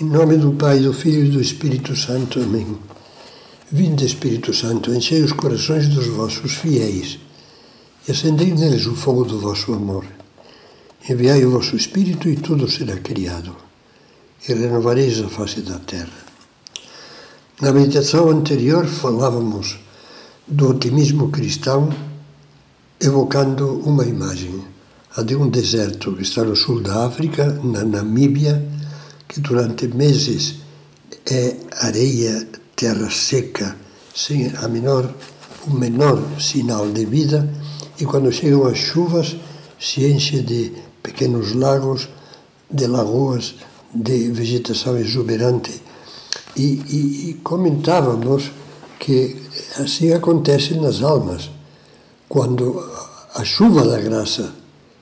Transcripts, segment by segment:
Em nome do Pai, do Filho e do Espírito Santo. Amém. Vinde, Espírito Santo, enchei os corações dos vossos fiéis e acendei neles o fogo do vosso amor. Enviai o vosso Espírito e tudo será criado, e renovareis a face da terra. Na meditação anterior falávamos do otimismo cristão, evocando uma imagem, a de um deserto que está no sul da África, na Namíbia, que durante meses é areia, terra seca, sem a menor, o menor sinal de vida, e quando chegam as chuvas se enche de pequenos lagos, de lagoas, de vegetação exuberante. E, e, e comentávamos que assim acontece nas almas. Quando a chuva da graça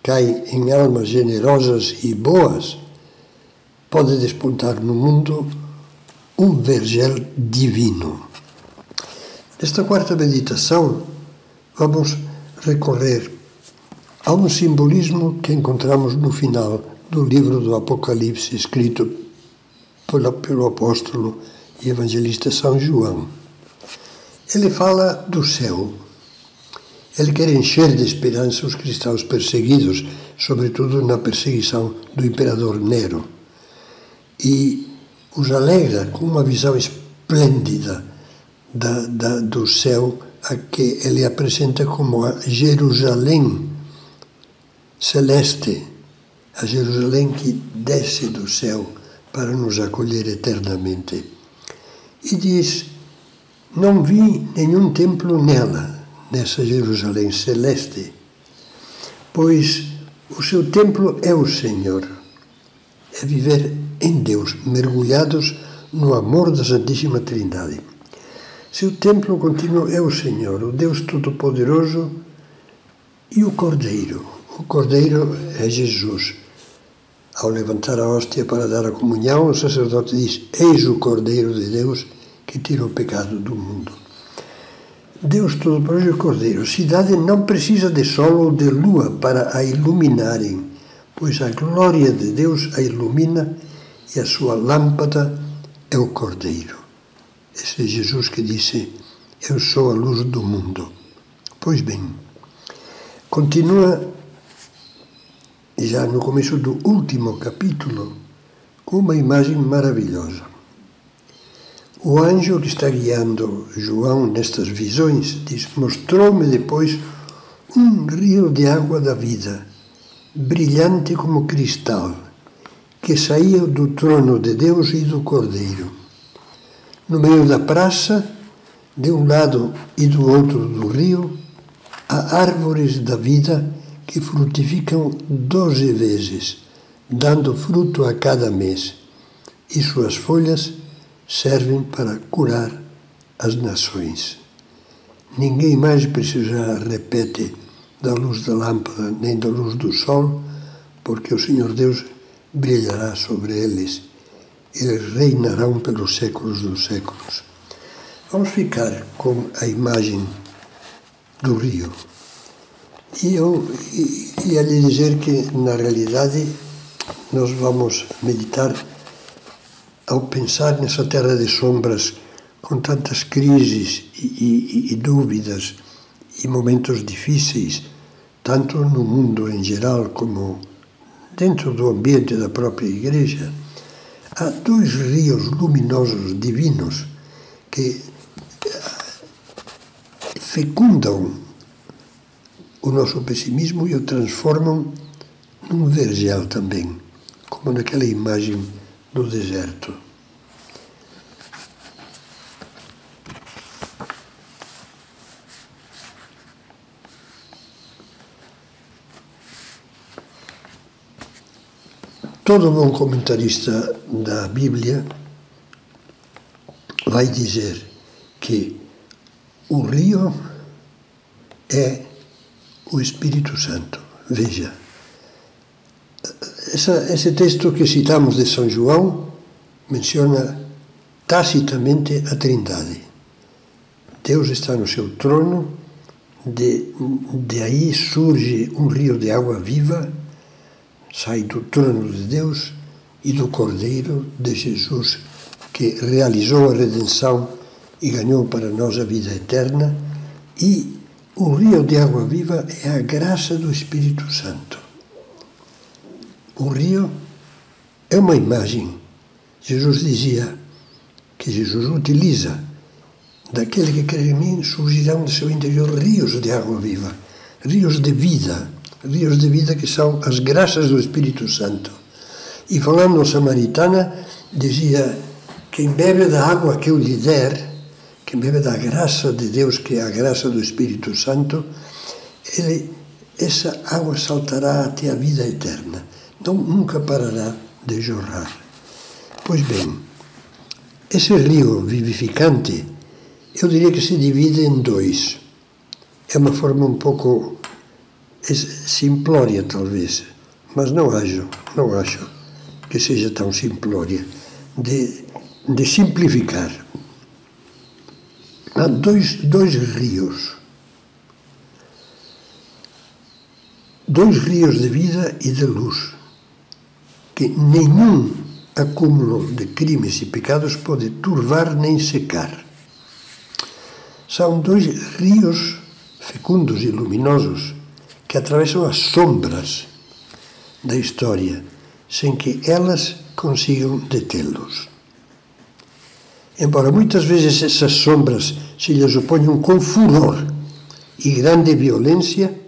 cai em almas generosas e boas, pode despontar no mundo um vergel divino. Nesta quarta meditação, vamos recorrer a um simbolismo que encontramos no final do livro do Apocalipse, escrito pelo, apóstolo e evangelista São João. Ele fala do céu. Ele quer encher de esperança os cristãos perseguidos, sobretudo na perseguição do imperador Nero e os alegra com uma visão esplêndida da, da, do céu a que ele apresenta como a Jerusalém celeste, a Jerusalém que desce do céu para nos acolher eternamente. E diz: Não vi nenhum templo nela, nessa Jerusalém celeste, pois o seu templo é o Senhor, é viver em Deus, mergulhados no amor da Santíssima Trindade. Seu templo contínuo é o Senhor, o Deus Todo-Poderoso e o Cordeiro. O Cordeiro é Jesus. Ao levantar a hóstia para dar a comunhão, o sacerdote diz: Eis o Cordeiro de Deus que tira o pecado do mundo. Deus Todo-Poderoso e Cordeiro. A cidade não precisa de sol ou de lua para a iluminarem, pois a glória de Deus a ilumina e a sua lâmpada é o Cordeiro. Esse é Jesus que disse: Eu sou a luz do mundo. Pois bem, continua já no começo do último capítulo com uma imagem maravilhosa. O anjo que está guiando João nestas visões diz: Mostrou-me depois um rio de água da vida, brilhante como cristal que saía do trono de Deus e do Cordeiro. No meio da praça, de um lado e do outro do rio, há árvores da vida que frutificam doze vezes, dando fruto a cada mês, e suas folhas servem para curar as nações. Ninguém mais precisará, repete, da luz da lâmpada nem da luz do sol, porque o Senhor Deus brilhará sobre eles, eles reinarão pelos séculos dos séculos. Vamos ficar com a imagem do rio. E eu ia lhe dizer que, na realidade, nós vamos meditar ao pensar nessa terra de sombras, com tantas crises e, e, e dúvidas e momentos difíceis, tanto no mundo em geral como dentro do ambiente da própria igreja, há dois rios luminosos divinos que eh, fecundam o nosso pessimismo e o transformam num vergel também, como naquela imagem do deserto. Todo bom comentarista da Bíblia vai dizer que o rio é o Espírito Santo. Veja, essa, esse texto que citamos de São João menciona tacitamente a Trindade. Deus está no seu trono, de, de aí surge um rio de água viva sai do trono de Deus, e do Cordeiro de Jesus, que realizou a redenção e ganhou para nós a vida eterna, e o rio de água viva é a graça do Espírito Santo. O rio é uma imagem. Jesus dizia que Jesus utiliza daquele que crê em mim surgirão do seu interior rios de água viva, rios de vida, rios de vida que são as graças do Espírito Santo. E falando samaritana, dizia: quem bebe da água que eu lhe der, quem bebe da graça de Deus, que é a graça do Espírito Santo, ele, essa água saltará até a vida eterna, não, nunca parará de jorrar. Pois bem, esse rio vivificante, eu diria que se divide em dois. É uma forma um pouco simplória, talvez, mas não acho, não acho que seja tão simplória, de, de simplificar. Há dois, dois rios. Dois rios de vida e de luz, que nenhum acúmulo de crimes e pecados pode turvar nem secar. São dois rios fecundos e luminosos que atravessam as sombras da história sem que elas consigam detê-los. Embora muitas vezes essas sombras se lhes oponham com furor e grande violência,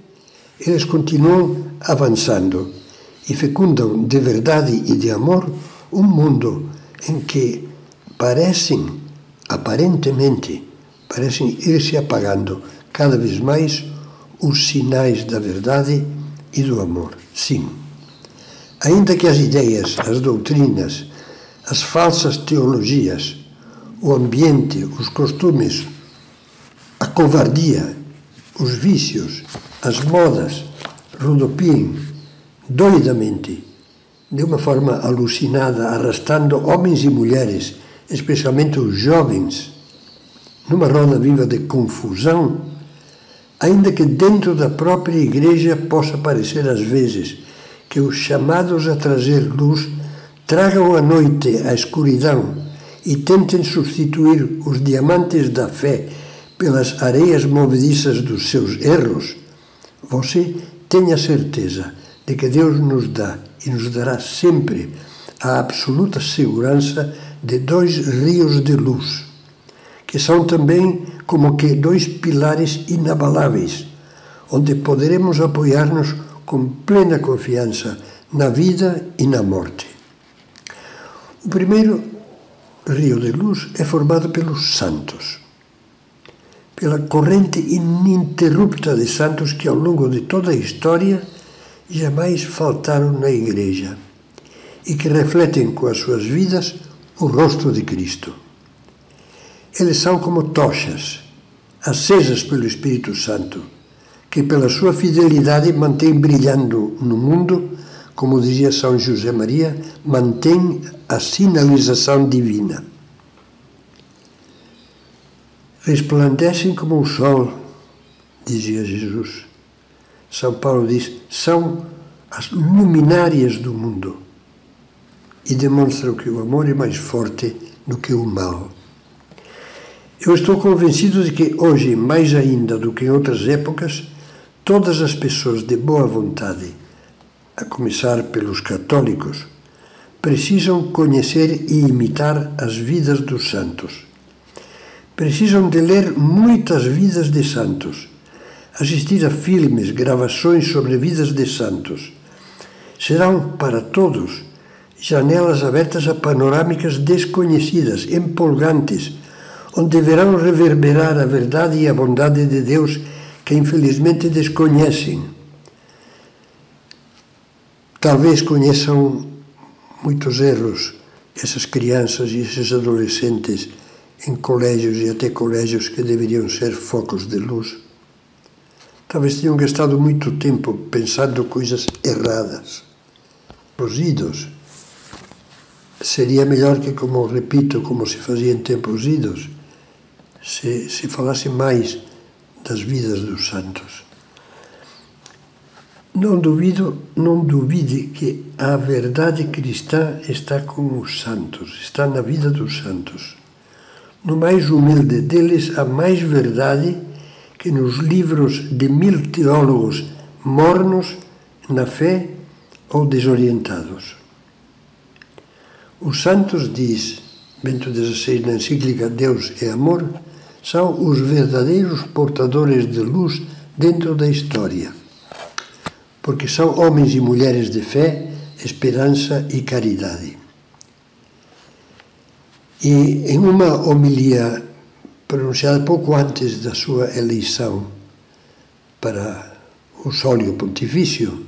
eles continuam avançando e fecundam de verdade e de amor um mundo em que parecem, aparentemente, parecem ir se apagando cada vez mais os sinais da verdade e do amor. Sim. Ainda que as ideias, as doutrinas, as falsas teologias, o ambiente, os costumes, a covardia, os vícios, as modas rodopiem doidamente, de uma forma alucinada, arrastando homens e mulheres, especialmente os jovens, numa roda viva de confusão ainda que dentro da própria igreja possa parecer às vezes que os chamados a trazer luz tragam à noite a escuridão e tentem substituir os diamantes da fé pelas areias movediças dos seus erros, você tenha certeza de que Deus nos dá e nos dará sempre a absoluta segurança de dois rios de luz, que são também como que dois pilares inabaláveis, onde poderemos apoiar-nos com plena confiança na vida e na morte. O primeiro rio de luz é formado pelos santos, pela corrente ininterrupta de santos que ao longo de toda a história jamais faltaram na Igreja e que refletem com as suas vidas o rosto de Cristo. Eles são como tochas, acesas pelo Espírito Santo, que pela sua fidelidade mantém brilhando no mundo, como dizia São José Maria, mantém a sinalização divina. Resplandecem como o sol, dizia Jesus. São Paulo diz, são as luminárias do mundo e demonstram que o amor é mais forte do que o mal. Eu estou convencido de que hoje, mais ainda do que em outras épocas, todas as pessoas de boa vontade, a começar pelos católicos, precisam conhecer e imitar as vidas dos santos. Precisam de ler muitas vidas de santos, assistir a filmes, gravações sobre vidas de santos. Serão para todos janelas abertas a panorâmicas desconhecidas, empolgantes, onde deverão reverberar a verdade e a bondade de Deus que infelizmente desconhecem. Talvez conheçam muitos erros essas crianças e esses adolescentes em colégios e até colégios que deveriam ser focos de luz. Talvez tenham gastado muito tempo pensando coisas erradas. Os idos. Seria melhor que, como repito, como se fazia em tempos idos, se, se falasse mais das vidas dos santos. Não duvido, não duvide que a verdade cristã está com os santos, está na vida dos santos. No mais humilde deles há mais verdade que nos livros de mil teólogos mornos na fé ou desorientados. Os santos, diz Bento XVI na encíclica Deus é Amor, são os verdadeiros portadores de luz dentro da história, porque são homens e mulheres de fé, esperança e caridade. E em uma homilia pronunciada pouco antes da sua eleição para o sólio pontifício,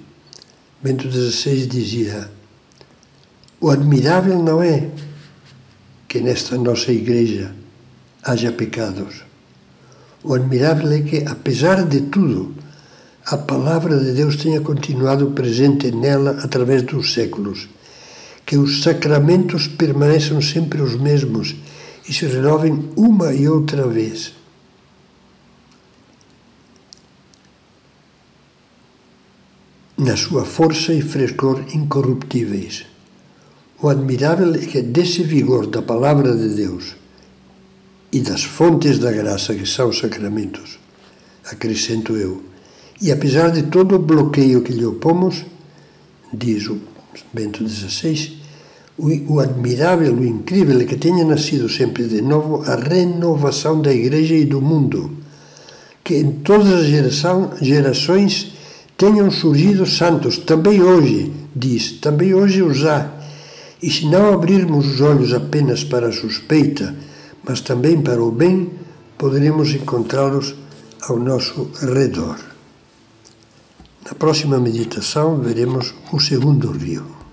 Bento XVI dizia: O admirável não é que nesta nossa igreja haja pecados. O admirável é que, apesar de tudo, a palavra de Deus tenha continuado presente nela através dos séculos, que os sacramentos permaneçam sempre os mesmos e se renovem uma e outra vez. Na sua força e frescor incorruptíveis. O admirável é que desse vigor da palavra de Deus e das fontes da graça que são os sacramentos, acrescento eu, e apesar de todo o bloqueio que lhe opomos, diz o Bento XVI, o, o admirável, o incrível é que tenha nascido sempre de novo a renovação da Igreja e do mundo, que em todas as geração, gerações tenham surgido santos, também hoje, diz, também hoje os há, e se não abrirmos os olhos apenas para a suspeita, mas também para o bem, poderemos encontrá-los ao nosso redor. Na próxima meditação veremos o segundo rio.